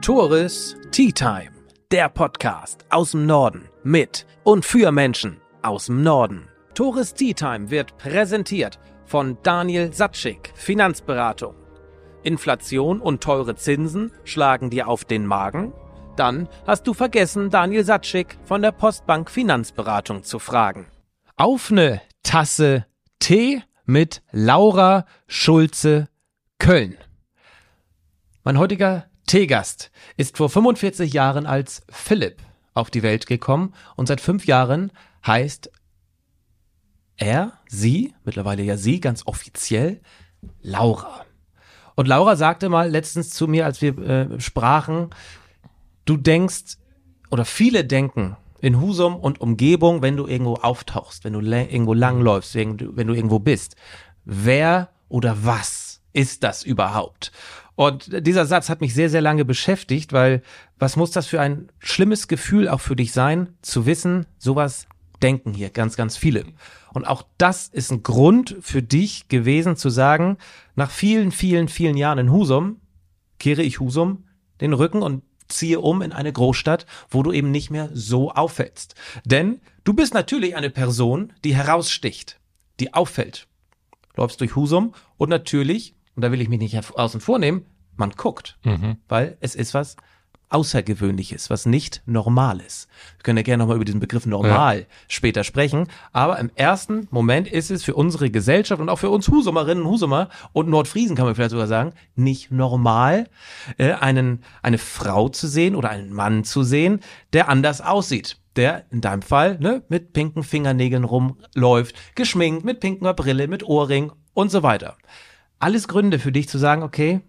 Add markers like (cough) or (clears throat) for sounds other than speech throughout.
Tores Tea Time, der Podcast aus dem Norden mit und für Menschen aus dem Norden. Tores Tea Time wird präsentiert von Daniel Satschik, Finanzberatung. Inflation und teure Zinsen schlagen dir auf den Magen? Dann hast du vergessen, Daniel Satschik von der Postbank Finanzberatung zu fragen. Auf ne Tasse Tee mit Laura Schulze Köln. Mein heutiger Teegast ist vor 45 Jahren als Philipp auf die Welt gekommen und seit fünf Jahren heißt er, sie, mittlerweile ja sie, ganz offiziell, Laura. Und Laura sagte mal letztens zu mir, als wir äh, sprachen, du denkst, oder viele denken in Husum und Umgebung, wenn du irgendwo auftauchst, wenn du irgendwo langläufst, wenn du irgendwo bist, wer oder was ist das überhaupt? Und dieser Satz hat mich sehr, sehr lange beschäftigt, weil was muss das für ein schlimmes Gefühl auch für dich sein, zu wissen, sowas denken hier ganz, ganz viele. Und auch das ist ein Grund für dich gewesen zu sagen, nach vielen, vielen, vielen Jahren in Husum kehre ich Husum den Rücken und ziehe um in eine Großstadt, wo du eben nicht mehr so auffällst. Denn du bist natürlich eine Person, die heraussticht, die auffällt. Läufst durch Husum und natürlich, und da will ich mich nicht außen vornehmen, man guckt, mhm. weil es ist was Außergewöhnliches, was nicht normal ist. Wir können ja gerne nochmal über diesen Begriff normal ja. später sprechen, aber im ersten Moment ist es für unsere Gesellschaft und auch für uns Husumerinnen, Husumer und Nordfriesen kann man vielleicht sogar sagen, nicht normal, äh, einen, eine Frau zu sehen oder einen Mann zu sehen, der anders aussieht der in deinem Fall ne, mit pinken Fingernägeln rumläuft, geschminkt, mit pinker Brille, mit Ohrring und so weiter. Alles Gründe für dich zu sagen, okay,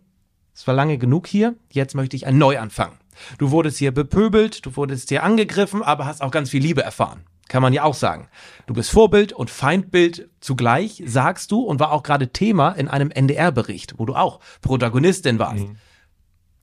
es war lange genug hier, jetzt möchte ich einen Neuanfang. Du wurdest hier bepöbelt, du wurdest hier angegriffen, aber hast auch ganz viel Liebe erfahren. Kann man ja auch sagen. Du bist Vorbild und Feindbild zugleich, sagst du, und war auch gerade Thema in einem NDR-Bericht, wo du auch Protagonistin warst. Mhm.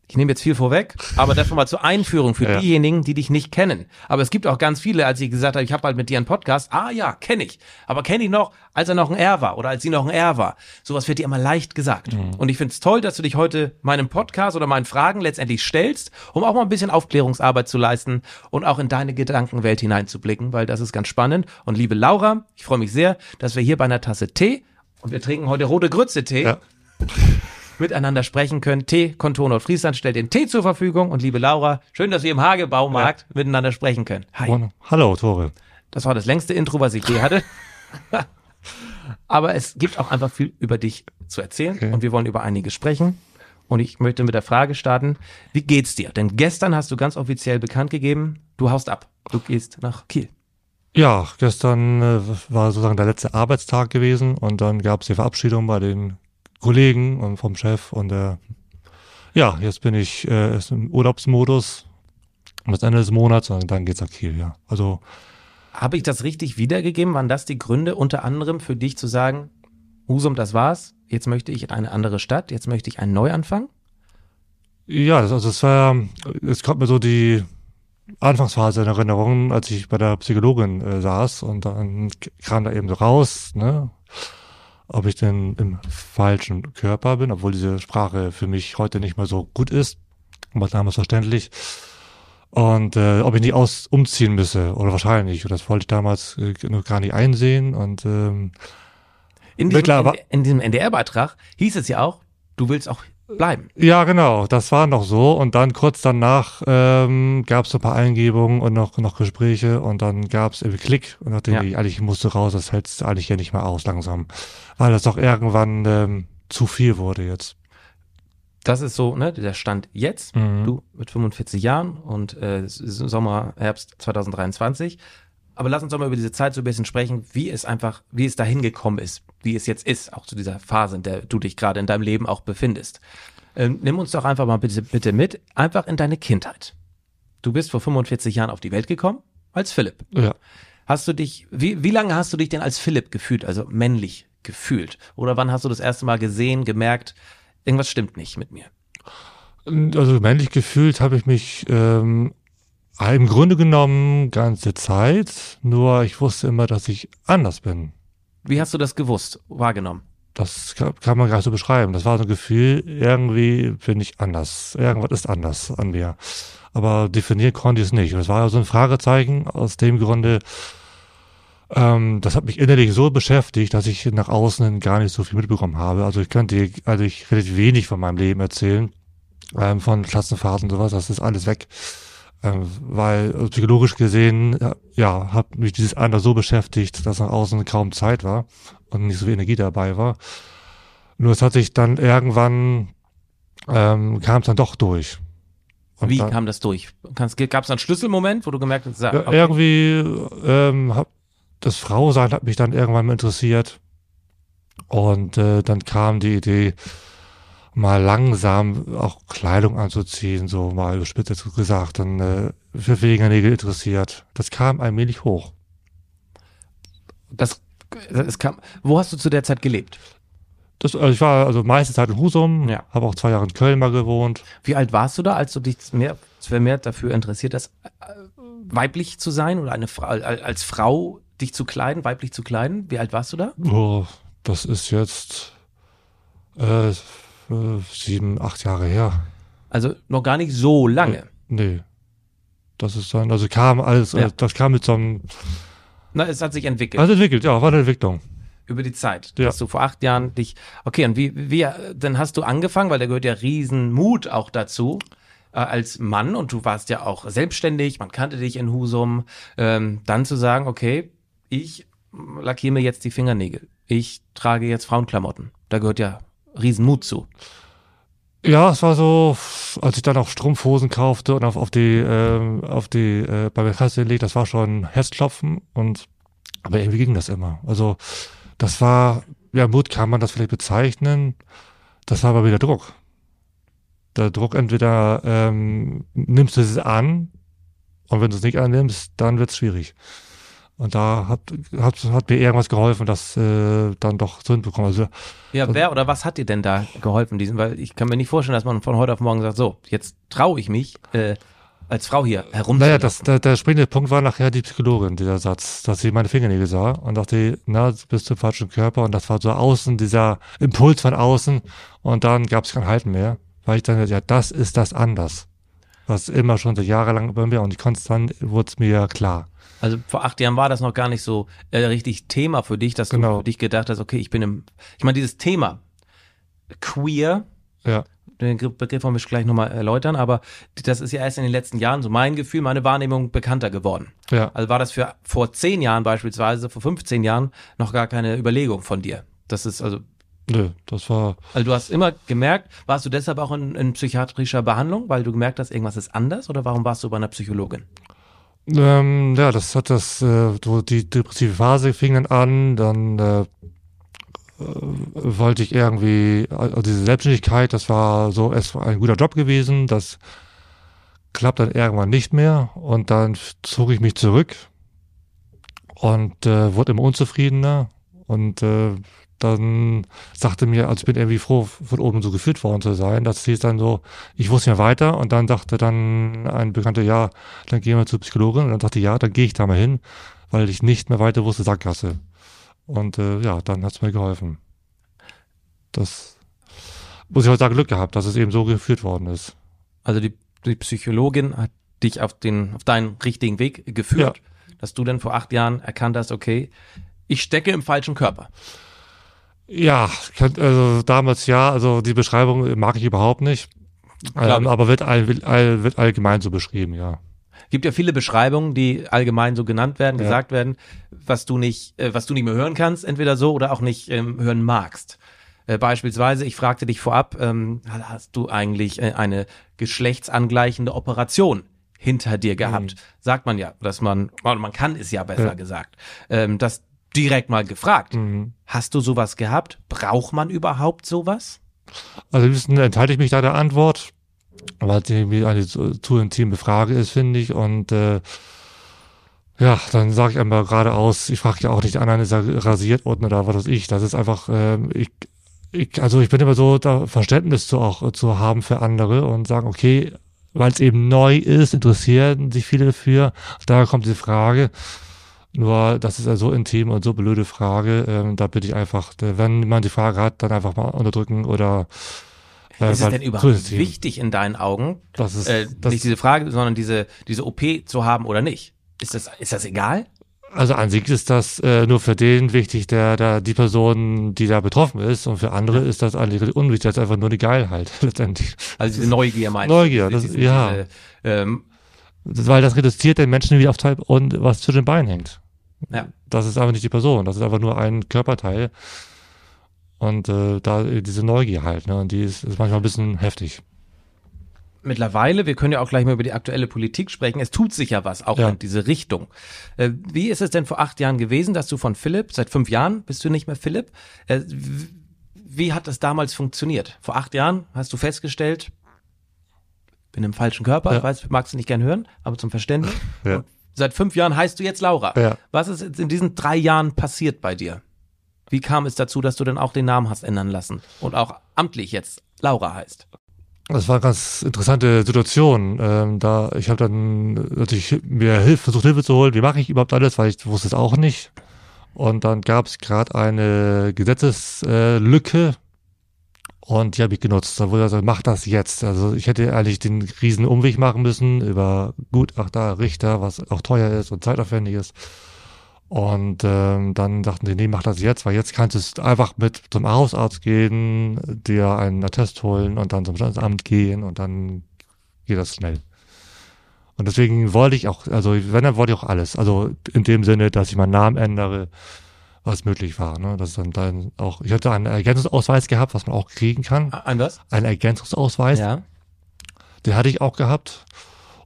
Ich nehme jetzt viel vorweg, aber das schon mal zur Einführung für ja. diejenigen, die dich nicht kennen. Aber es gibt auch ganz viele, als ich gesagt habe, ich habe halt mit dir einen Podcast. Ah ja, kenne ich. Aber kenne ich noch, als er noch ein R war oder als sie noch ein R war. Sowas wird dir immer leicht gesagt. Mhm. Und ich finde es toll, dass du dich heute meinem Podcast oder meinen Fragen letztendlich stellst, um auch mal ein bisschen Aufklärungsarbeit zu leisten und auch in deine Gedankenwelt hineinzublicken, weil das ist ganz spannend. Und liebe Laura, ich freue mich sehr, dass wir hier bei einer Tasse Tee und wir trinken heute rote Grütze-Tee. Ja miteinander sprechen können. Tee, Kontor Nordfriesland stellt den Tee zur Verfügung. Und liebe Laura, schön, dass wir im Hagebaumarkt ja. miteinander sprechen können. Hi. Hallo, Tore. Das war das längste Intro, was ich je hatte. (laughs) Aber es gibt auch einfach viel über dich zu erzählen okay. und wir wollen über einiges sprechen. Und ich möchte mit der Frage starten, wie geht's dir? Denn gestern hast du ganz offiziell bekannt gegeben, du haust ab. Du gehst nach Kiel. Ja, gestern äh, war sozusagen der letzte Arbeitstag gewesen und dann gab es die Verabschiedung bei den Kollegen und vom Chef und äh, ja, jetzt bin ich äh, im Urlaubsmodus bis Ende des Monats und dann geht's nach Kiel, ja. Also habe ich das richtig wiedergegeben? Waren das die Gründe unter anderem für dich zu sagen, Husum, das war's, jetzt möchte ich in eine andere Stadt, jetzt möchte ich einen Neuanfang? Ja, also es war, es kommt mir so die Anfangsphase in Erinnerung, als ich bei der Psychologin äh, saß und dann kam da eben so raus, ne, ob ich denn im falschen Körper bin, obwohl diese Sprache für mich heute nicht mehr so gut ist, aber damals verständlich. Und äh, ob ich nicht aus umziehen müsse, oder wahrscheinlich. Und das wollte ich damals äh, noch gar nicht einsehen. Und ähm, in diesem, in diesem NDR-Beitrag hieß es ja auch, du willst auch bleiben. Ja, genau, das war noch so. Und dann kurz danach ähm, gab es ein paar Eingebungen und noch, noch Gespräche und dann gab es irgendwie Klick und dachte ja. ich, eigentlich musste raus, das hält eigentlich ja nicht mehr aus langsam. Weil das doch irgendwann ähm, zu viel wurde jetzt. Das ist so, ne, der Stand jetzt, mhm. du mit 45 Jahren und äh, Sommer, Herbst 2023. Aber lass uns doch mal über diese Zeit so ein bisschen sprechen, wie es einfach, wie es dahin gekommen ist, wie es jetzt ist, auch zu dieser Phase, in der du dich gerade in deinem Leben auch befindest. Ähm, nimm uns doch einfach mal bitte, bitte mit, einfach in deine Kindheit. Du bist vor 45 Jahren auf die Welt gekommen, als Philipp. Ja. Hast du dich, wie, wie lange hast du dich denn als Philipp gefühlt, also männlich gefühlt? Oder wann hast du das erste Mal gesehen, gemerkt, irgendwas stimmt nicht mit mir? Also männlich gefühlt habe ich mich ähm, Im Grunde genommen ganze Zeit, nur ich wusste immer, dass ich anders bin. Wie hast du das gewusst, wahrgenommen? Das kann, man gar nicht so beschreiben. Das war so ein Gefühl, irgendwie bin ich anders. Irgendwas ist anders an mir. Aber definieren konnte ich es nicht. Und es war so ein Fragezeichen aus dem Grunde, ähm, das hat mich innerlich so beschäftigt, dass ich nach außen gar nicht so viel mitbekommen habe. Also ich könnte also ich relativ wenig von meinem Leben erzählen, ähm, von Klassenfahrten und sowas, das ist alles weg. Ähm, weil also psychologisch gesehen, ja, hat mich dieses andere so beschäftigt, dass nach außen kaum Zeit war und nicht so viel Energie dabei war. Nur es hat sich dann irgendwann, ähm, kam es dann doch durch. Und Wie dann, kam das durch? Gab es einen Schlüsselmoment, wo du gemerkt hast, okay. irgendwie ähm, hab, das Frausein hat mich dann irgendwann mal interessiert. Und äh, dann kam die Idee, mal langsam auch Kleidung anzuziehen, so mal überspitzt gesagt, dann äh, für Fingernägel interessiert. Das kam allmählich hoch. Das, das kam, wo hast du zu der Zeit gelebt? Das, also ich war also meiste Zeit in Husum, ja. habe auch zwei Jahre in Köln mal gewohnt. Wie alt warst du da, als du dich mehr, mehr dafür interessiert hast, äh, weiblich zu sein oder eine Frau, als Frau dich zu kleiden, weiblich zu kleiden? Wie alt warst du da? Oh, das ist jetzt äh, sieben, acht Jahre her. Also noch gar nicht so lange. Äh, nee. Das ist dann, also kam alles, ja. das kam mit so einem. Na, es hat sich entwickelt. Also entwickelt, ja, war eine Entwicklung. Über die Zeit. Ja. Hast du vor acht Jahren dich. Okay, und wie, wie, dann hast du angefangen, weil da gehört ja Riesenmut auch dazu äh, als Mann und du warst ja auch selbstständig, man kannte dich in Husum, ähm, dann zu sagen, okay, ich lackiere mir jetzt die Fingernägel. Ich trage jetzt Frauenklamotten. Da gehört ja Riesenmut zu. Ja, es war so, als ich dann auch Strumpfhosen kaufte und auf, auf die, äh, auf die, äh, bei der Kasse legt, das war schon Herzklopfen und, aber irgendwie ging das immer. Also, das war, ja, Mut kann man das vielleicht bezeichnen. Das war aber wieder Druck. Der Druck entweder, ähm, nimmst du es an und wenn du es nicht annimmst, dann wird es schwierig. Und da hat, hat, hat mir irgendwas geholfen, das äh, dann doch zu hinbekommen. Also, ja, also wer oder was hat dir denn da geholfen, diesen? Weil ich kann mir nicht vorstellen, dass man von heute auf morgen sagt, so, jetzt traue ich mich, äh, als Frau hier herum. Naja, das, der, der springende Punkt war nachher die Psychologin, dieser Satz, dass sie meine Fingernägel sah und dachte, na, du bist im falschen Körper und das war so außen, dieser Impuls von außen und dann gab es kein Halten mehr, weil ich dann, ja, das ist das anders. Was immer schon so jahrelang bei mir und ich konnte dann, wurde es mir klar. Also vor acht Jahren war das noch gar nicht so äh, richtig Thema für dich, dass genau. du für dich gedacht hast, okay, ich bin im, ich meine, dieses Thema queer, ja. den Begriff wollen wir gleich nochmal erläutern, aber das ist ja erst in den letzten Jahren, so mein Gefühl, meine Wahrnehmung bekannter geworden. Ja. Also war das für vor zehn Jahren beispielsweise, vor 15 Jahren noch gar keine Überlegung von dir. Das ist also Nö, das war. Also du hast immer gemerkt, warst du deshalb auch in, in psychiatrischer Behandlung, weil du gemerkt hast, irgendwas ist anders oder warum warst du bei einer Psychologin? Ähm, ja, das hat das, äh, die depressive Phase fing dann an, dann äh, äh, wollte ich irgendwie, also diese Selbstständigkeit, das war so, es war ein guter Job gewesen, das klappt dann irgendwann nicht mehr und dann zog ich mich zurück und äh, wurde immer unzufriedener und äh, dann sagte mir, also ich bin irgendwie froh, von oben so geführt worden zu sein. Das hieß dann so, ich wusste ja weiter und dann dachte dann ein Bekannter, ja, dann gehen wir zur Psychologin und dann dachte ich, ja, dann gehe ich da mal hin, weil ich nicht mehr weiter wusste, Sackgasse. Und äh, ja, dann hat's mir geholfen. Das muss ich heute sagen, Glück gehabt, dass es eben so geführt worden ist. Also die, die Psychologin hat dich auf den, auf deinen richtigen Weg geführt, ja. dass du dann vor acht Jahren erkannt hast, okay, ich stecke im falschen Körper. Ja, also damals ja, also die Beschreibung mag ich überhaupt nicht. Ähm, aber wird, all, wird allgemein so beschrieben, ja. Gibt ja viele Beschreibungen, die allgemein so genannt werden, ja. gesagt werden, was du nicht, äh, was du nicht mehr hören kannst, entweder so oder auch nicht ähm, hören magst. Äh, beispielsweise, ich fragte dich vorab, ähm, hast du eigentlich äh, eine geschlechtsangleichende Operation hinter dir gehabt? Mhm. Sagt man ja, dass man, man kann es ja besser ja. gesagt, ähm, dass direkt mal gefragt. Mhm. Hast du sowas gehabt? Braucht man überhaupt sowas? Also ein enthalte ich mich da der Antwort, weil es irgendwie eine zu intime Frage ist, finde ich. Und äh, ja, dann sage ich einmal geradeaus, ich frage ja auch nicht anderen, ist er rasiert worden oder was weiß ich. Das ist einfach, äh, ich, ich, also ich bin immer so, da Verständnis zu auch zu haben für andere und sagen, okay, weil es eben neu ist, interessieren sich viele dafür. Da kommt die Frage, Nur, das ist ja so intim und so blöde Frage. Ähm, da bitte ich einfach, wenn man die Frage hat, dann einfach mal unterdrücken oder äh, ist es denn überhaupt wichtig in deinen Augen, das ist, äh, das nicht diese Frage, sondern diese, diese OP zu haben oder nicht? Ist das, ist das egal? Also an sich ist das äh, nur für den wichtig, der da die Person, die da betroffen ist, und für andere ist das eigentlich unwichtig. Das ist einfach nur die Geilheit (laughs) letztendlich. Also diese Neugier meinst Neugier, das, diese, ja. Diese, ähm, weil das reduziert den Menschen wieder auf Teil und was zwischen den Beinen hängt. Ja. Das ist einfach nicht die Person, das ist einfach nur ein Körperteil. Und äh, da diese Neugier halt, ne? Und die ist, ist manchmal ein bisschen heftig mittlerweile, wir können ja auch gleich mal über die aktuelle Politik sprechen, es tut sich ja was, auch ja. in diese Richtung. Äh, wie ist es denn vor acht Jahren gewesen, dass du von Philipp, seit fünf Jahren bist du nicht mehr Philipp, äh, wie hat das damals funktioniert? Vor acht Jahren hast du festgestellt, bin im falschen Körper, ja. ich weiß, magst du nicht gern hören, aber zum Verständnis. Ja. Seit fünf Jahren heißt du jetzt Laura. Ja. Was ist jetzt in diesen drei Jahren passiert bei dir? Wie kam es dazu, dass du denn auch den Namen hast ändern lassen und auch amtlich jetzt Laura heißt? Das war eine ganz interessante Situation. Ähm, da ich habe dann natürlich mir Hilfe, versucht Hilfe zu holen. Wie mache ich überhaupt alles, weil ich wusste es auch nicht. Und dann gab es gerade eine Gesetzeslücke und die habe ich genutzt. Da wurde also, mach das jetzt. Also ich hätte eigentlich den riesen Umweg machen müssen über Gutachter, Richter, was auch teuer ist und zeitaufwendig ist. Und ähm, dann dachten die, nee, mach das jetzt, weil jetzt kannst du einfach mit zum Hausarzt gehen, dir einen Attest holen und dann zum Standesamt gehen und dann geht das schnell. Und deswegen wollte ich auch, also wenn, dann wollte ich auch alles. Also in dem Sinne, dass ich meinen Namen ändere, was möglich war. Ne? Das ist dann, dann auch, ich hatte einen Ergänzungsausweis gehabt, was man auch kriegen kann. Ein was? Ein Ergänzungsausweis. Ja. Den hatte ich auch gehabt.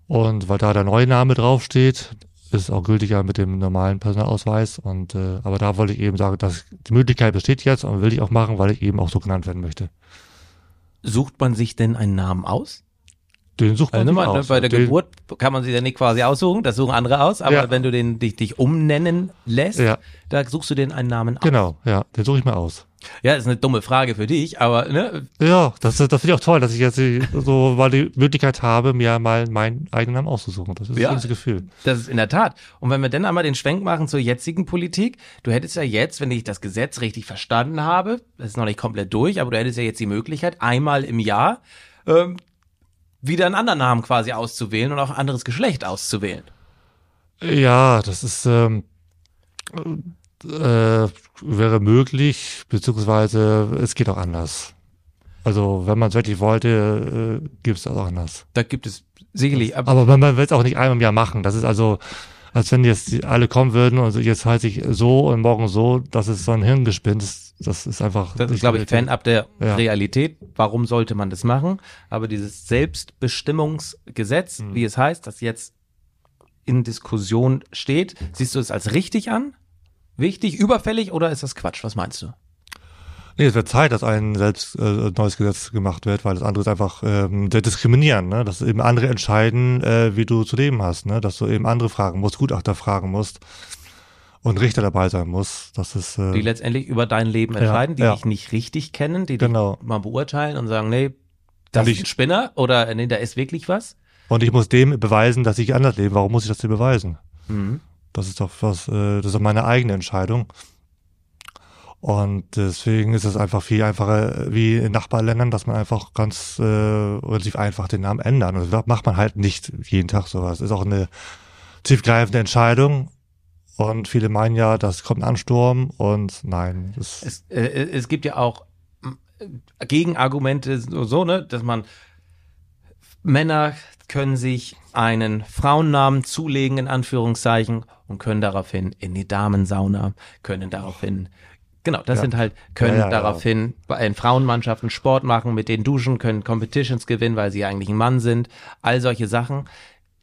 Und weil da der neue Name draufsteht, ist auch gültiger mit dem normalen Personalausweis. Und äh, aber da wollte ich eben sagen, dass die Möglichkeit besteht jetzt und will ich auch machen, weil ich eben auch so genannt werden möchte. Sucht man sich denn einen Namen aus? Den sucht man, also, man aus. Bei der den, Geburt kann man sich ja nicht quasi aussuchen, das suchen andere aus, aber ja. wenn du den dich, dich umnennen lässt, ja. da suchst du den einen Namen aus. Genau, ja, den suche ich mir aus. Ja, ist eine dumme Frage für dich, aber ne? Ja, das, das finde ich auch toll, dass ich jetzt so mal die Möglichkeit habe, mir mal meinen eigenen Namen auszusuchen. Das ist ja, das Gefühl. Das ist in der Tat. Und wenn wir dann einmal den Schwenk machen zur jetzigen Politik, du hättest ja jetzt, wenn ich das Gesetz richtig verstanden habe, das ist noch nicht komplett durch, aber du hättest ja jetzt die Möglichkeit, einmal im Jahr ähm, wieder einen anderen Namen quasi auszuwählen und auch ein anderes Geschlecht auszuwählen. Ja, das ist ähm, äh, wäre möglich, beziehungsweise es geht auch anders. Also wenn man es wirklich wollte, äh, gibt es das auch anders. Da gibt es sicherlich. Aber, aber man will es auch nicht einmal im Jahr machen. Das ist also, als wenn jetzt alle kommen würden und jetzt heiße ich so und morgen so, das ist so ein Hirngespinst. Das ist einfach. Das ist, glaube ich, fernab der ja. Realität. Warum sollte man das machen? Aber dieses Selbstbestimmungsgesetz, mhm. wie es heißt, das jetzt in Diskussion steht, siehst du es als richtig an? wichtig, überfällig oder ist das Quatsch? Was meinst du? Nee, es wird Zeit, dass ein selbst äh, neues Gesetz gemacht wird, weil das andere ist einfach ähm, diskriminieren, ne? dass eben andere entscheiden, äh, wie du zu leben hast, ne? dass du eben andere fragen musst, Gutachter fragen musst und Richter dabei sein muss. Das ist, äh, die letztendlich über dein Leben entscheiden, ja, die ja. dich nicht richtig kennen, die genau. dich mal beurteilen und sagen, nee, das und ist ein Spinner oder nee, da ist wirklich was. Und ich muss dem beweisen, dass ich anders lebe. Warum muss ich das dir beweisen? Mhm. Das ist doch was, äh, das ist doch meine eigene Entscheidung. Und deswegen ist es einfach viel einfacher wie in Nachbarländern, dass man einfach ganz äh, relativ einfach den Namen ändern. Und das macht man halt nicht jeden Tag sowas. Ist auch eine tiefgreifende Entscheidung. Und viele meinen ja, das kommt ein Ansturm und nein. Es, äh, es gibt ja auch äh, Gegenargumente so, ne, dass man Männer können sich einen Frauennamen zulegen, in Anführungszeichen, und können daraufhin in die Damensauna, können daraufhin, genau, das ja. sind halt, können ja, ja, daraufhin in Frauenmannschaften Sport machen, mit denen duschen, können Competitions gewinnen, weil sie eigentlich ein Mann sind, all solche Sachen.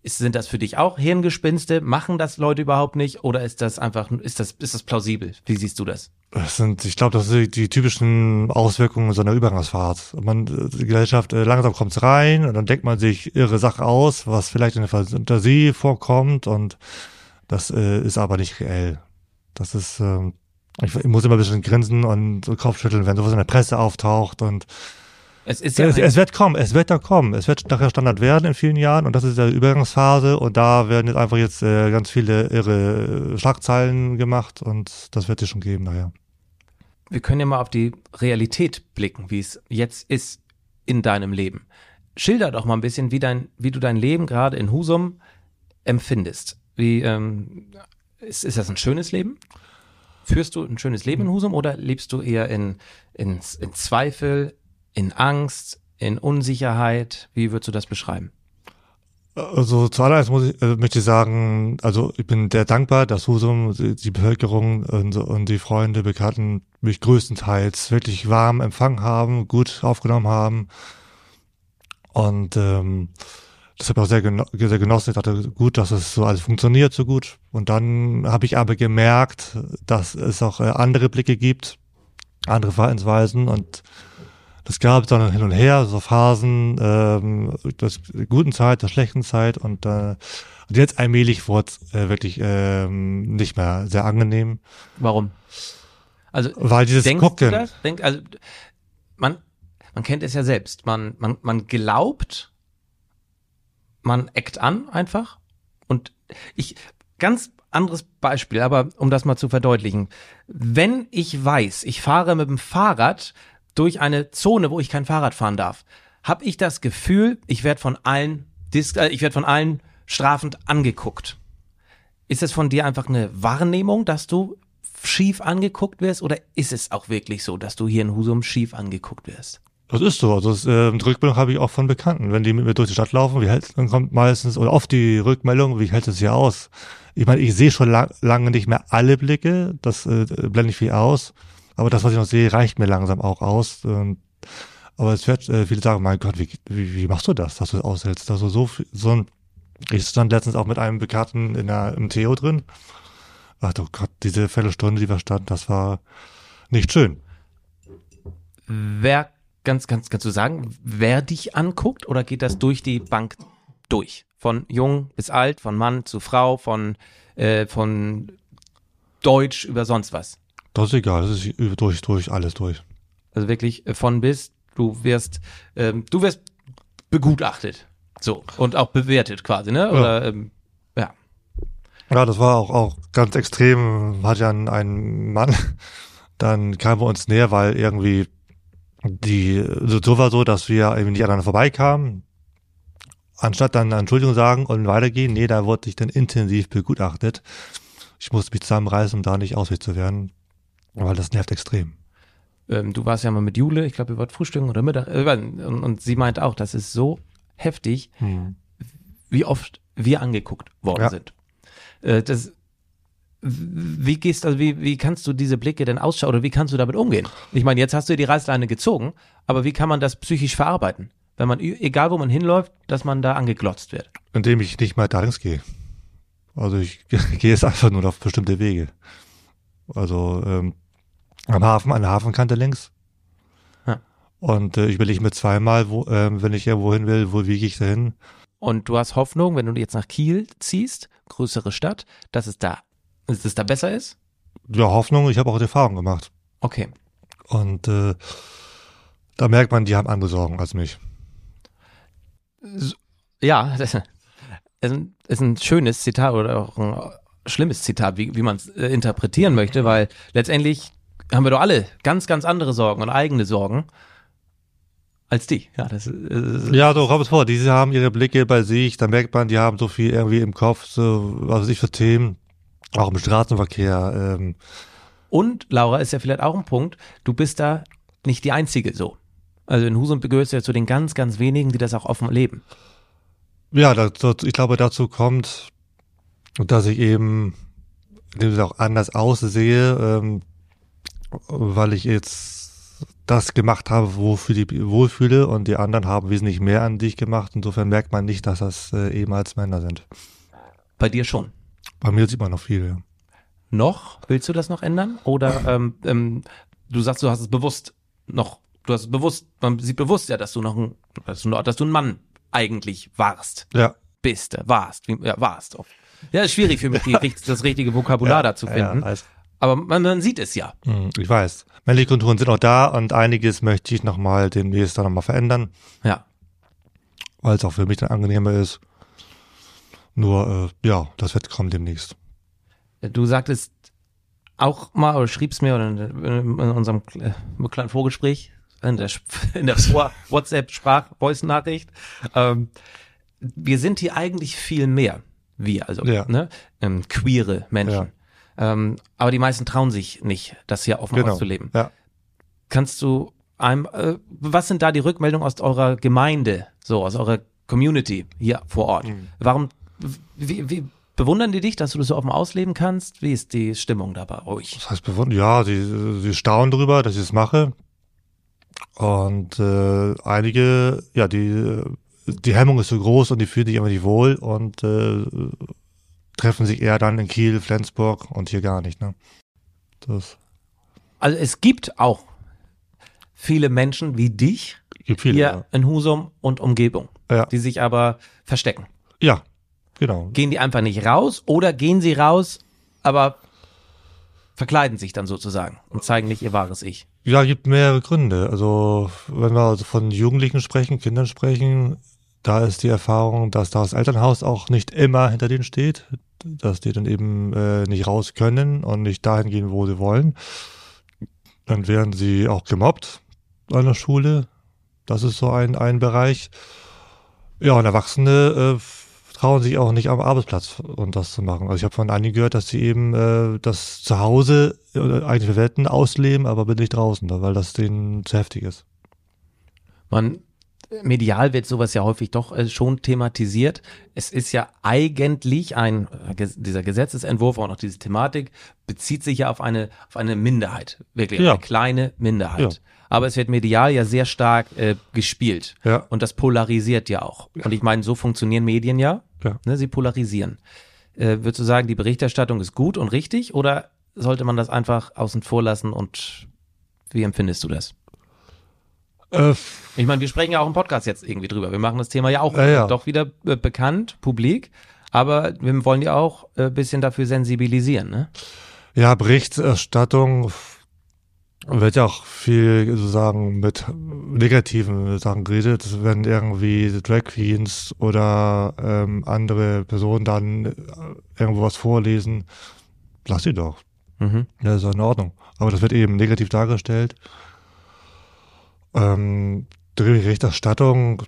Ist, sind das für dich auch Hirngespinste? Machen das Leute überhaupt nicht? Oder ist das einfach, ist das, ist das plausibel? Wie siehst du das? Das sind, ich glaube, das sind die typischen Auswirkungen so einer Übergangsfahrt. Man, die Gesellschaft, äh, langsam kommt's rein und dann denkt man sich irre Sachen aus, was vielleicht in der Fantasie vorkommt und das äh, ist aber nicht reell. Das ist, ähm, ich, ich muss immer ein bisschen grinsen und Kopfschütteln, wenn sowas in der Presse auftaucht und Es, ist ja es, es wird kommen, es wird da kommen. Es wird nachher Standard werden in vielen Jahren und das ist ja die Übergangsphase und da werden jetzt einfach jetzt äh, ganz viele irre Schlagzeilen gemacht und das wird es schon geben nachher. Wir können ja mal auf die Realität blicken, wie es jetzt ist in deinem Leben. Schilder doch mal ein bisschen, wie, dein, wie du dein Leben gerade in Husum empfindest. Wie, ähm, ist, ist das ein schönes Leben? Führst du ein schönes Leben in Husum oder lebst du eher in, in, in Zweifel, in Angst, in Unsicherheit? Wie würdest du das beschreiben? Also zuallererst muss ich, äh, möchte ich sagen, also ich bin sehr dankbar, dass Husum, die, Bevölkerung und, und, die Freunde, Bekannten mich größtenteils wirklich warm empfangen haben, gut aufgenommen haben. Und ähm, das habe ich auch sehr, geno sehr genossen. Ich dachte, gut, dass es so alles funktioniert so gut. Und dann habe ich aber gemerkt, dass es auch äh, andere Blicke gibt, andere Verhaltensweisen und das gab es dann hin und her, so Phasen, ähm, das guten Zeit, der schlechten Zeit und, äh, und jetzt allmählich wurde es äh, wirklich ähm, nicht mehr sehr angenehm. Warum? Also weil dieses denkst Gucken. Du das? Denk, also man, man kennt es ja selbst. Man, man, man glaubt, man eckt an einfach. Und ich, ganz anderes Beispiel, aber um das mal zu verdeutlichen. Wenn ich weiß, ich fahre mit dem Fahrrad durch eine Zone, wo ich kein Fahrrad fahren darf, habe ich das Gefühl, ich werde von allen, äh, ich werde von allen strafend angeguckt. Ist es von dir einfach eine Wahrnehmung, dass du schief angeguckt wirst, oder ist es auch wirklich so, dass du hier in Husum schief angeguckt wirst? Das ist so. Also das, äh, Rückmeldung habe ich auch von Bekannten. Wenn die mit mir durch die Stadt laufen, wie hält, dann kommt meistens oder oft die Rückmeldung, wie hält es hier aus? Ich meine, ich sehe schon lang, lange nicht mehr alle Blicke, das äh, blende ich viel aus. Aber das, was ich noch sehe, reicht mir langsam auch aus. Und, aber es wird äh, viele sagen, mein Gott, wie, wie, wie machst du das, dass du das aushältst? Also so, so ein, ich stand letztens auch mit einem Bekannten in der, im Theo drin. Ach du Gott, diese Viertelstunde, die wir standen, das war nicht schön. Wer, ganz, ganz, kannst du sagen, wer dich anguckt oder geht das durch die Bank durch? Von jung bis alt, von Mann zu Frau, von, äh, von Deutsch über sonst was? Das ist egal, das ist durch, durch, alles durch. Also wirklich äh, von bis, du wirst, ähm, du wirst begutachtet. So. Und auch bewertet quasi, ne? Oder, ja. Ähm, ja. Ja, das war auch, auch ganz extrem. Hat ja ein, ein Mann, (laughs) dann kamen wir uns näher, weil irgendwie die, so, so war so, dass wir eben nicht aneinander vorbeikamen. Anstatt dann Entschuldigung sagen und weitergehen, nee, da wurde ich dann intensiv begutachtet. Ich musste mich zusammenreißen, um da nicht ausweg zu werden. Weil das nervt extrem. Ähm, du warst ja mal mit Jule, ich glaube, ihr wart frühstücken oder Mittag. Äh, und, und, sie meint auch, das ist so heftig, hm. wie oft wir angeguckt worden ja. sind. Äh, das, wie gehst also wie, wie kannst du diese Blicke denn ausschauen oder wie kannst du damit umgehen? Ich meine, jetzt hast du die Reißleine gezogen, aber wie kann man das psychisch verarbeiten? Wenn man, egal wo man hinläuft, dass man da angeglotzt wird. Indem ich nicht mal da links gehe. Also ich (laughs) gehe jetzt einfach nur auf bestimmte Wege. Also ähm, am Hafen, an der Hafenkante links. Ja. Und äh, ich überlege mir zweimal, wo, äh, wenn ich irgendwo hin will, wo wie gehe ich da hin? Und du hast Hoffnung, wenn du jetzt nach Kiel ziehst, größere Stadt, dass es da, dass es da besser ist? Ja, Hoffnung, ich habe auch die Erfahrung gemacht. Okay. Und äh, da merkt man, die haben andere Sorgen als mich. Ja, (laughs) das ist ein schönes Zitat oder auch ein schlimmes Zitat, wie, wie man es äh, interpretieren möchte, weil letztendlich haben wir doch alle ganz, ganz andere Sorgen und eigene Sorgen als die. Ja, das, äh, ja doch, Robert vor, diese haben ihre Blicke bei sich, da merkt man, die haben so viel irgendwie im Kopf, so, was weiß ich für Themen, auch im Straßenverkehr. Ähm. Und, Laura, ist ja vielleicht auch ein Punkt, du bist da nicht die Einzige so. Also in Husum gehörst du ja zu den ganz, ganz wenigen, die das auch offen leben. Ja, das, ich glaube, dazu kommt, dass ich eben auch anders aussehe, ähm, weil ich jetzt das gemacht habe, wofür die wohlfühle und die anderen haben wesentlich mehr an dich gemacht. Insofern merkt man nicht, dass das äh, ehemals Männer sind. Bei dir schon? Bei mir sieht man noch viel, ja. Noch? Willst du das noch ändern? Oder ähm, ähm, du sagst, du hast es bewusst noch, du hast es bewusst, man sieht bewusst ja, dass du noch ein, dass du, dass du ein Mann eigentlich warst. Ja. Bist, warst, wie, ja, warst. Ja, ist schwierig für mich, die, (laughs) das richtige Vokabular ja, da zu finden. Ja, Aber man, man sieht es ja. Hm, Ich weiß. Männliche Konturen sind auch da und einiges möchte ich nochmal demnächst dann nochmal verändern, Ja. weil es auch für mich dann angenehmer ist. Nur, äh, ja, das wird kommen demnächst. Du sagtest auch mal, oder schriebst mir in, in unserem äh, kleinen Vorgespräch, in der, in der WhatsApp-Sprach-Voice-Nachricht, ähm, wir sind hier eigentlich viel mehr. Wir, also, Ja. ne? Ähm, queere Menschen. Ähm, aber die meisten trauen sich nicht, das hier offen Genau. auszuleben. Ja. Kannst du einem, äh, was sind da die Rückmeldungen aus eurer Gemeinde, so aus eurer Community hier vor Ort? Mhm. Warum, wie, wie bewundern die dich, dass du das so offen ausleben kannst? Wie ist die Stimmung da bei euch? Das heißt bewundert, ja, sie, sie staunen darüber, dass ich es mache. Und äh, einige, ja, die, die Hemmung ist so groß und die fühlen sich einfach nicht wohl und äh, treffen sich eher dann in Kiel, Flensburg und hier gar nicht. Ne? Das Also es gibt auch viele Menschen wie dich gibt viele. hier in Husum und Umgebung, Ja. die sich aber verstecken. Ja. ja, genau. Gehen die einfach nicht raus oder gehen sie raus, aber verkleiden sich dann sozusagen und zeigen nicht ihr wahres Ich? Ja, gibt mehrere Gründe. Also wenn wir also von Jugendlichen sprechen, Kindern sprechen, da ist die Erfahrung, dass das Elternhaus auch nicht immer hinter denen steht, dass die dann eben äh, nicht raus können und nicht dahin gehen, wo sie wollen. Dann werden sie auch gemobbt an der Schule. Das ist so ein, ein Bereich. Ja, und Erwachsene äh, trauen sich auch nicht am Arbeitsplatz und das zu machen. Also ich habe von einigen gehört, dass sie eben äh, das zu Hause äh, eigentlich Welten ausleben, aber bin nicht draußen, weil das denen zu heftig ist. Man, medial wird sowas ja häufig doch äh, schon thematisiert. Es ist ja eigentlich ein, äh, dieser Gesetzesentwurf, auch noch diese Thematik, bezieht sich ja auf eine, auf eine Minderheit. Wirklich, Ja. eine kleine Minderheit. Ja. Aber es wird medial ja sehr stark äh, gespielt. Ja. Und das polarisiert ja auch. Und ich meine, so funktionieren Medien ja. Ja. Ne, sie polarisieren. Äh, würdest du sagen, die Berichterstattung ist gut und richtig oder sollte man das einfach außen vor lassen und wie empfindest du das? Äh, Ich meine, wir sprechen ja auch im Podcast jetzt irgendwie drüber. Wir machen das Thema ja auch Ja, ja. doch wieder äh, bekannt, publik. Aber wir wollen ja auch ein äh, bisschen dafür sensibilisieren, ne? ja, Berichterstattung wird ja auch viel sozusagen mit negativen Sachen geredet, wenn irgendwie Drag Queens oder ähm, andere Personen dann äh, irgendwo was vorlesen. Lass sie doch. Mhm. Ja, ist ja in Ordnung. Aber das wird eben negativ dargestellt. Ähm, die Berichterstattung,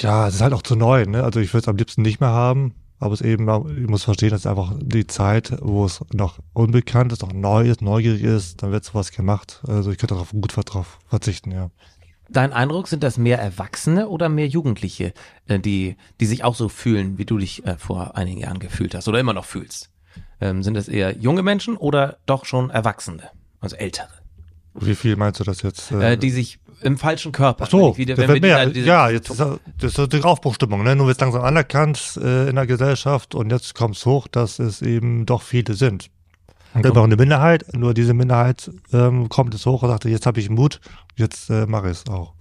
ja, es ist halt auch zu neu, ne? Also ich würde es am liebsten nicht mehr haben, aber es eben, ich muss verstehen, dass einfach die Zeit, wo es noch unbekannt ist, noch neu ist, neugierig ist, dann wird sowas gemacht. Also ich könnte darauf gut drauf verzichten, ja. Dein Eindruck, sind das mehr Erwachsene oder mehr Jugendliche, äh, die, die sich auch so fühlen, wie du dich äh, vor einigen Jahren gefühlt hast oder immer noch fühlst? Ähm, sind das eher junge Menschen oder doch schon Erwachsene, also ältere, Wie viel meinst du das jetzt? äh, die sich im falschen Körper, Ach so, wieder, das wenn wird wir mehr. diese- diese- ja, jetzt ist das ist so die Aufbruchstimmung, ne? Wird es langsam anerkannt äh, in der Gesellschaft und jetzt kommt es hoch, dass es eben doch viele sind. Und immer noch eine Minderheit, nur diese Minderheit ähm, kommt es hoch und sagt, jetzt habe ich Mut, jetzt äh, mache ich es auch.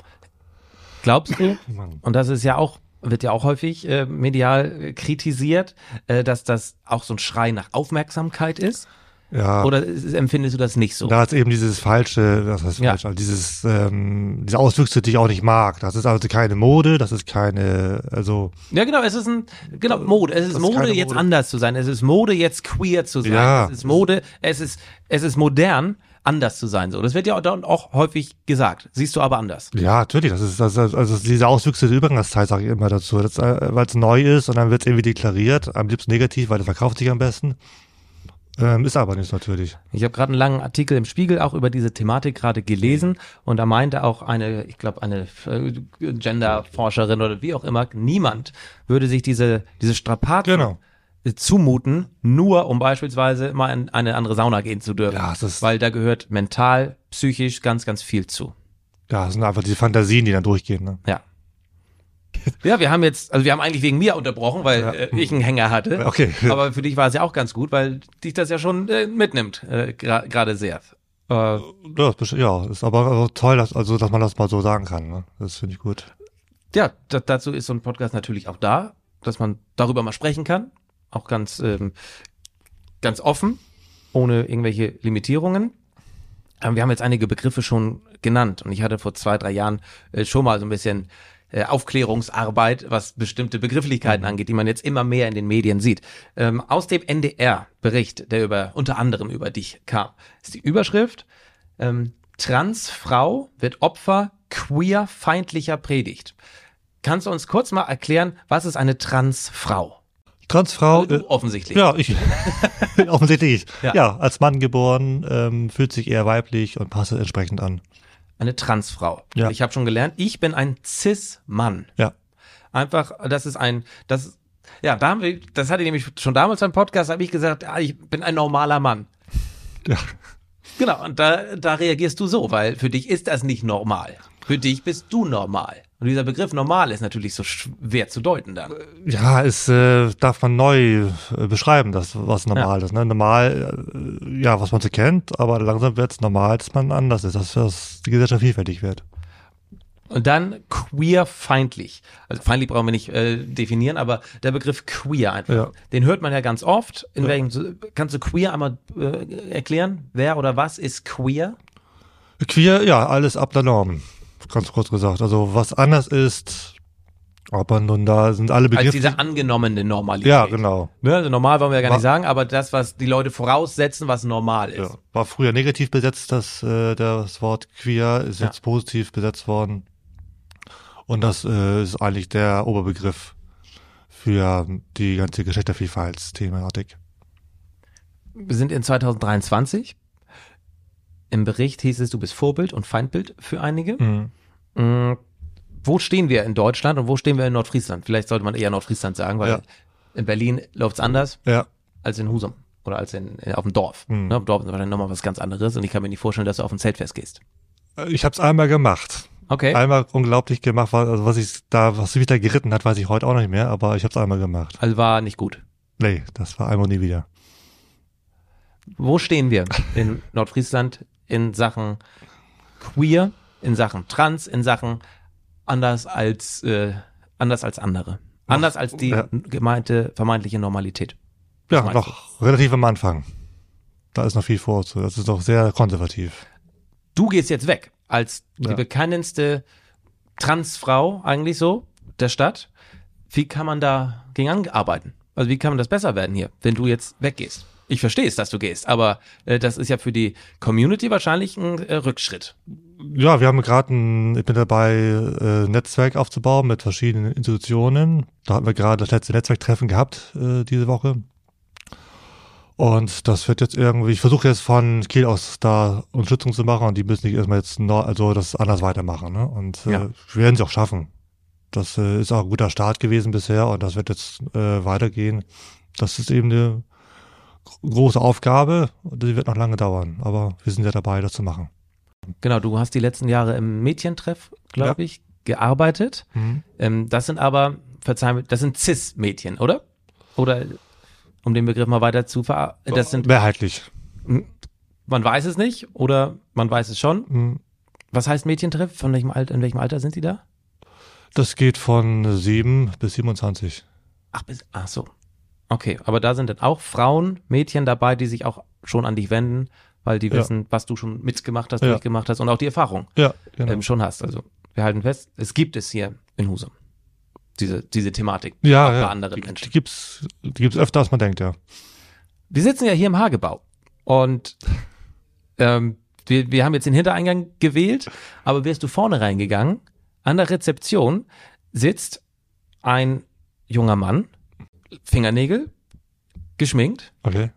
Glaubst du, (clears throat) und das ist ja auch, wird ja auch häufig äh, medial äh, kritisiert, äh, dass das auch so ein Schrei nach Aufmerksamkeit ist? Ja, Oder ist, empfindest du das nicht so? da ist eben dieses falsche, das heißt Ja. falsch, also dieses, ähm, diese Auswüchse, die ich auch nicht mag. Das ist also keine Mode, das ist keine, also Ja, genau, es ist ein, genau, Mode. Es ist ist Mode, keine jetzt Mode. anders zu sein. Es ist Mode, jetzt queer zu sein. Ja. Es ist Mode, es ist, es ist modern, anders zu sein. So, das wird ja auch häufig gesagt. Siehst du aber anders. Ja, natürlich. Das ist, das ist also diese Auswüchse der Übergangszeit, sage ich immer dazu. Äh, weil es neu ist und dann wird es irgendwie deklariert, am liebsten negativ, weil das verkauft sich am besten. Ähm, ist aber nicht natürlich. Ich habe gerade einen langen Artikel im Spiegel auch über diese Thematik gerade gelesen und da meinte auch eine, ich glaube eine äh, Genderforscherin oder wie auch immer, niemand würde sich diese diese Strapazen Genau. äh, zumuten, nur um beispielsweise mal in eine andere Sauna gehen zu dürfen, Ja, es ist- weil da gehört mental, psychisch ganz ganz viel zu. Ja, das sind einfach diese Fantasien, die dann durchgehen. Ne? Ja. Ja, wir haben jetzt, also wir haben eigentlich wegen mir unterbrochen, weil Ja. äh, ich einen Hänger hatte. Okay. Aber für dich war es ja auch ganz gut, weil dich das ja schon äh, mitnimmt, äh, gra- gerade sehr. Äh, Ja, ist, best- ja, ist aber auch toll, dass, also, dass man das mal so sagen kann. Ne? Das finde ich gut. ja, da, dazu ist so ein Podcast natürlich auch da, dass man darüber mal sprechen kann, auch ganz, ähm, ganz offen. ohne irgendwelche Limitierungen. Ähm, Wir haben jetzt einige Begriffe schon genannt und ich hatte vor zwei, drei Jahren äh, schon mal so ein bisschen äh, Aufklärungsarbeit, was bestimmte Begrifflichkeiten angeht, die man jetzt immer mehr in den Medien sieht. Ähm, aus dem NDR-Bericht, der über unter anderem über dich kam, ist die Überschrift ähm, Transfrau wird Opfer queerfeindlicher Predigt. Kannst du uns kurz mal erklären, was ist eine Transfrau? Transfrau, Also äh, offensichtlich. ja, ich, (laughs) offensichtlich. Ja. Ja. als Mann geboren, ähm, fühlt sich eher weiblich und passt entsprechend an. Eine Transfrau. Ja. Ich habe schon gelernt, ich bin ein Cis-Mann. Ja. Einfach, das ist ein, das, ja, da haben wir, das hatte ich nämlich schon damals beim Podcast, habe ich gesagt, ah, ich bin ein normaler Mann. Ja. Genau, und da, da reagierst du so, weil für dich ist das nicht normal. Für dich bist du normal. Und dieser Begriff normal ist natürlich so schwer zu deuten dann. Ja, es äh, darf man neu äh, beschreiben, das was normal ist. Ne? Normal, äh, ja, was man so kennt, aber langsam wird es normal, dass man anders ist, dass, dass die Gesellschaft vielfältig wird. Und dann queer-feindlich. Also feindlich brauchen wir nicht äh, definieren, aber der Begriff queer einfach. Ja. Den hört man ja ganz oft. In Ja. welchem, kannst du queer einmal äh, erklären? Wer oder was ist queer? Queer, ja, alles ab der Norm, ganz kurz gesagt. Also was anders ist, aber nun da sind alle Als Begriffe. diese angenommene Normalität. ja, genau. Ne? Also normal wollen wir ja gar War- nicht sagen, aber das, was die Leute voraussetzen, was normal ist. Ja. War früher negativ besetzt, das, äh, das Wort queer ist Ja. jetzt positiv besetzt worden. Und das äh, ist eigentlich der Oberbegriff für die ganze Geschlechtervielfaltsthematik. Wir sind in 2023. Im Bericht hieß es, du bist Vorbild und Feindbild für einige. Mhm. Mm, Wo stehen wir in Deutschland und wo stehen wir in Nordfriesland? Vielleicht sollte man eher Nordfriesland sagen, weil Ja. in Berlin läuft's anders Ja, als in Husum oder als in, auf dem Dorf. Mhm. Ne, auf dem Dorf ist wahrscheinlich nochmal was ganz anderes und ich kann mir nicht vorstellen, dass du auf ein Zeltfest gehst. ich habe es einmal gemacht. Okay. Einmal unglaublich gemacht, also was ich da, was mich da geritten hat, weiß ich heute auch nicht mehr, aber ich habe es einmal gemacht. Also war nicht gut. Nee, das war einmal nie wieder. Wo stehen wir in Nordfriesland in Sachen queer, in Sachen trans, in Sachen anders als äh, anders als andere, anders als die ja. gemeinte vermeintliche Normalität. Ja, meinst noch relativ am Anfang. Da ist noch viel vor. Das ist doch sehr konservativ. Du gehst jetzt weg als die Ja. bekannteste Transfrau eigentlich so der Stadt. Wie kann man da gegen anarbeiten? Also wie kann man das besser werden hier, wenn du jetzt weggehst? Ich verstehe es, dass du gehst, aber äh, das ist ja für die Community wahrscheinlich ein äh, Rückschritt. Ja, wir haben gerade ein, ich bin dabei, äh, Netzwerk aufzubauen mit verschiedenen Institutionen. Da hatten wir gerade das letzte Netzwerktreffen gehabt äh, diese Woche. Und das wird jetzt irgendwie, ich versuche jetzt von Kiel aus da Unterstützung zu machen und die müssen nicht erstmal jetzt neu, also das anders weitermachen. Ne? Und äh, Ja. wir werden es auch schaffen. Das äh, ist auch ein guter Start gewesen bisher und das wird jetzt äh, weitergehen. Das ist eben eine große Aufgabe die wird noch lange dauern, aber wir sind ja dabei, das zu machen. Genau, du hast die letzten Jahre im Mädchentreff, glaube Ja. ich, gearbeitet. Mhm. Ähm, das sind aber, verzeih mir, das sind Cis-Mädchen, oder? Oder um den Begriff mal weiter zu ver... Das sind, Mehrheitlich. man weiß es nicht oder man weiß es schon. Mhm. Was heißt Mädchentreff? Von welchem Alter, in welchem Alter sind die da? Das geht von 7 bis 27. Ach, bis, ach so. Okay, aber da sind dann auch Frauen, Mädchen dabei, die sich auch schon an dich wenden, weil die Ja. wissen, was du schon mitgemacht hast, Ja. durchgemacht hast und auch die Erfahrung Ja, genau. ähm, schon hast. Also wir halten fest, es gibt es hier in Husum. Diese, diese Thematik. ja, bei ja. anderen die, Menschen. die gibt's, die gibt's öfter, als man denkt, ja. Wir sitzen ja hier im Hagebau und ähm, wir, wir haben jetzt den Hintereingang gewählt, aber wärst du vorne reingegangen, an der Rezeption sitzt ein junger Mann, Fingernägel, geschminkt. Okay.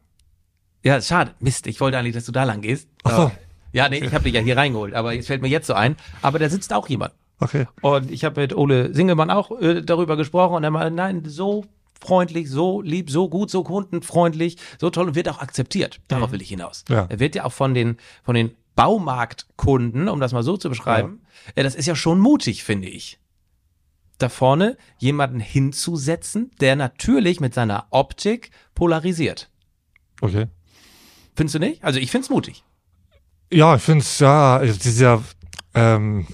Ja, schade. Mist, ich wollte eigentlich, dass du da lang gehst. Ach so. Ja, nee, ich habe dich ja hier reingeholt, aber jetzt fällt mir jetzt so ein. Aber da sitzt auch jemand. Okay. Und ich habe mit Ole Singelmann auch äh, darüber gesprochen und er meinte, nein, so freundlich, so lieb, so gut, so kundenfreundlich, so toll und wird auch akzeptiert. Darauf will ich hinaus. Ja. Er wird ja auch von den, von den Baumarktkunden, um das mal so zu beschreiben, äh, das ist ja schon mutig, finde ich. Da vorne jemanden hinzusetzen, der natürlich mit seiner Optik polarisiert. Okay. Findest du nicht? Also ich find's mutig. Ja, ich finde es, ja, also dieser, ähm,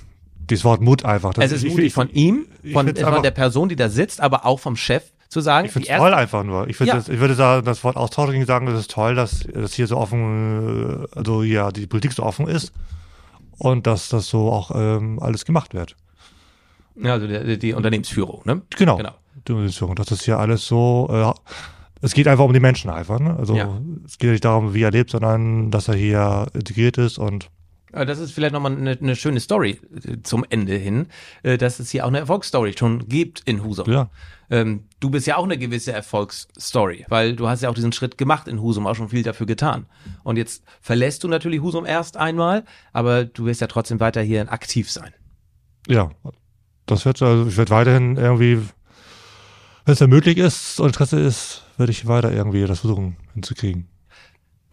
dieses Wort Mut einfach. Das Es ist ich- mutig ich- von ihm, von, find's von einfach- der Person, die da sitzt, aber auch vom Chef zu sagen, Ich finde es toll einfach nur. Ich, find Ja. das, ich würde sagen, das Wort Austauschung sagen, es ist toll, dass das hier so offen, äh, also ja, die Politik so offen ist und dass das so auch ähm, alles gemacht wird. Ja, also die, die Unternehmensführung, ne? Genau. Genau. Die Organisation. Das ist hier alles so, äh, es geht einfach um die Menschen einfach. Ne? Also Ja. es geht nicht darum, wie er lebt, sondern dass er hier integriert ist und Aber das ist vielleicht nochmal eine, eine schöne Story äh, zum Ende hin, äh, dass es hier auch eine Erfolgsstory schon gibt in Husum. ja, Ähm, du bist ja auch eine gewisse Erfolgsstory, weil du hast ja auch diesen Schritt gemacht in Husum, auch schon viel dafür getan. Und jetzt verlässt du natürlich Husum erst einmal, aber du wirst ja trotzdem weiter hier aktiv sein. ja. Das wird, also ich werde weiterhin irgendwie, wenn es ja möglich ist und Interesse ist, werde ich weiter irgendwie das versuchen hinzukriegen.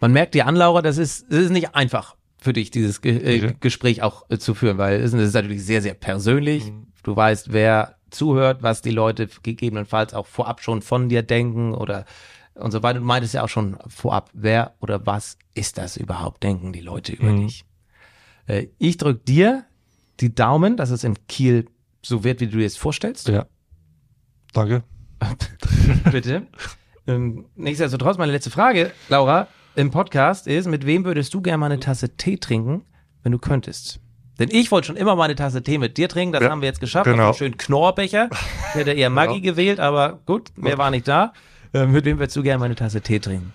Man merkt dir an, Laura, das ist, das ist nicht einfach für dich, dieses Ge äh. Gespräch auch äh, zu führen, weil es ist, es ist natürlich sehr, sehr persönlich. Mhm. Du weißt, wer zuhört, was die Leute gegebenenfalls auch vorab schon von dir denken oder und so weiter. Du meintest ja auch schon vorab, wer oder was ist das überhaupt, denken die Leute über Mhm. dich. Äh, ich drück dir die Daumen, dass es in Kiel so wird, wie du dir es vorstellst. Ja. Danke. (laughs) Bitte. ähm, nichtsdestotrotz, meine letzte Frage, Laura, im Podcast ist, mit wem würdest du gerne mal eine Tasse Tee trinken, wenn du könntest? Denn ich wollte schon immer mal eine Tasse Tee mit dir trinken, das Ja, haben wir jetzt geschafft. genau. Auf schönen Knorrbecher. Ich hätte eher Maggi gewählt, aber gut, mehr war nicht da. Äh, mit wem würdest du gerne mal eine Tasse Tee trinken?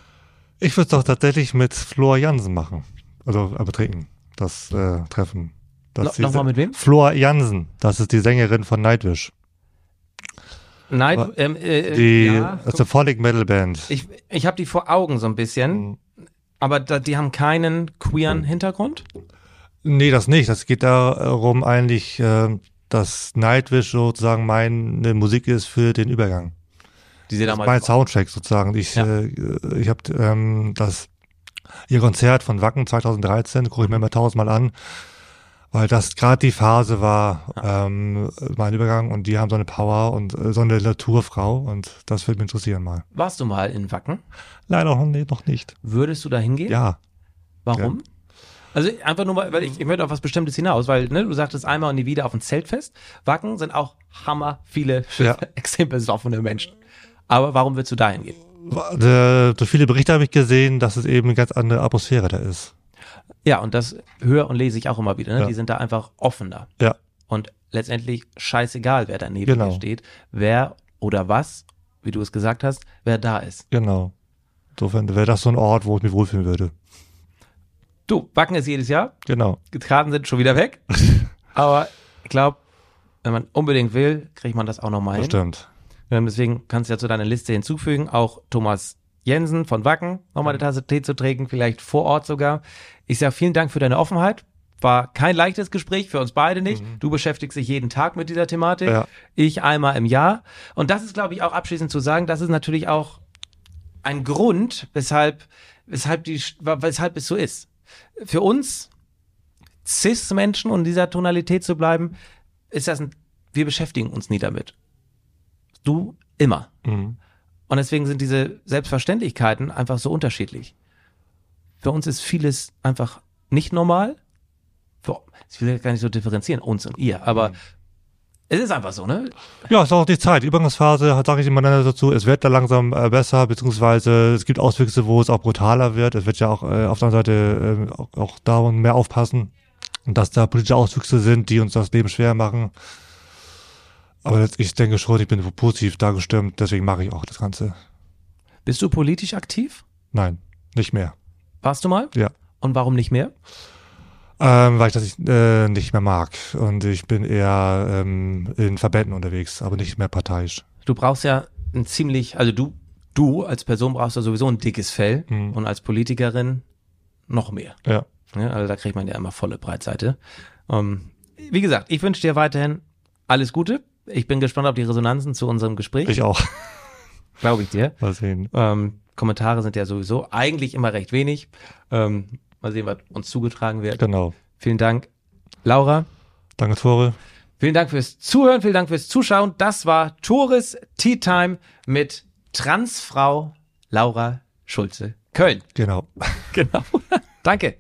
Ich würde es doch tatsächlich mit Flor Jansen machen. Also aber trinken. Das äh, Treffen. No- Nochmal mit wem? Flor Jansen. Das ist die Sängerin von Nightwish. Nein, Aber ähm, äh, Die ja, das ist eine Follig Metal Band. ich, ich habe die vor Augen so ein bisschen, Mhm. aber da, die haben keinen queeren Hintergrund. Nee, das nicht. Das geht darum eigentlich, äh, dass Nightwish sozusagen meine Musik ist für den Übergang. Die sie Das ist damals mein Soundtrack sozusagen. Ich, Ja. äh, ich habe ähm, das ihr Konzert von Wacken 2013 gucke ich mir immer tausendmal an, weil das gerade die Phase war, ähm, mein Übergang und die haben so eine Power und äh, so eine Naturfrau und das würde mich interessieren mal. Warst du mal in Wacken? Leider noch, nee, noch nicht. Würdest du da hingehen? Ja, Warum? Also einfach nur mal, weil ich, ich möchte auf was Bestimmtes hinaus, weil ne, du sagtest einmal und nie wieder auf ein Zeltfest. Wacken sind auch hammer viele Ja. (laughs) extrem besoffene Menschen. Aber warum willst du da hingehen? äh, durch viele Berichte habe ich gesehen, dass es eben eine ganz andere Atmosphäre da ist. Ja, und das höre und lese ich auch immer wieder. Ne? Ja. Die sind da einfach offener. Ja, Und letztendlich scheißegal, wer daneben Genau. steht, wer oder was, wie du es gesagt hast, wer da ist. genau. Insofern wäre das so ein Ort, wo ich mich wohlfühlen würde. Du, Wacken ist jedes Jahr, Genau. Karten sind schon wieder weg. (laughs) Aber ich glaube, wenn man unbedingt will, kriegt man das auch nochmal hin. Bestimmt. Ähm, deswegen kannst du ja zu deiner Liste hinzufügen, auch Thomas Jensen von Wacken, nochmal eine Tasse Tee zu trinken, vielleicht vor Ort sogar. Ich sage vielen Dank für deine Offenheit. War kein leichtes Gespräch, für uns beide nicht. Du beschäftigst dich jeden Tag mit dieser Thematik. Ja. Ich einmal im Jahr. Und das ist, glaube ich, auch abschließend zu sagen, das ist natürlich auch ein Grund, weshalb, weshalb, die, weshalb es so ist. Für uns Cis-Menschen und in dieser Tonalität zu bleiben, ist das ein, wir beschäftigen uns nie damit. Du immer. Mhm. Und deswegen sind diese Selbstverständlichkeiten einfach so unterschiedlich. Für uns ist vieles einfach nicht normal. Für, ich will gar nicht so differenzieren, uns und ihr, aber es ist einfach so, ne? Ja, es ist auch die Zeit. Die Übergangsphase, sage ich immer dann dazu, es wird da langsam äh, besser, beziehungsweise es gibt Auswüchse, wo es auch brutaler wird. Es wird ja auch äh, auf der anderen Seite äh, auch, auch darum mehr aufpassen, dass da politische Auswüchse sind, die uns das Leben schwer machen. Aber ich denke schon, ich bin positiv da gestimmt, deswegen mache ich auch das Ganze. Bist du politisch aktiv? Nein, nicht mehr. Warst du mal? Ja. Und warum nicht mehr? Ähm, weil ich das nicht, äh, nicht mehr mag. Und ich bin eher ähm, in Verbänden unterwegs, aber nicht mehr parteiisch. Du brauchst ja ein ziemlich, also du, du als Person brauchst ja sowieso ein dickes Fell Mhm. und als Politikerin noch mehr. Ja. Ja, also da kriegt man ja immer volle Breitseite. Ähm, wie gesagt, ich wünsche dir weiterhin alles Gute. Ich bin gespannt auf die Resonanzen zu unserem Gespräch. Ich auch. Glaube ich dir. Mal sehen. Ähm, Kommentare sind ja sowieso eigentlich immer recht wenig. Ähm, mal sehen, was uns zugetragen wird. Genau. Vielen Dank, Laura. Danke, Tore. Vielen Dank fürs Zuhören, vielen Dank fürs Zuschauen. Das war Tores Tea Time mit Transfrau Laura Schulze Köln. Genau. Genau. (laughs) Danke.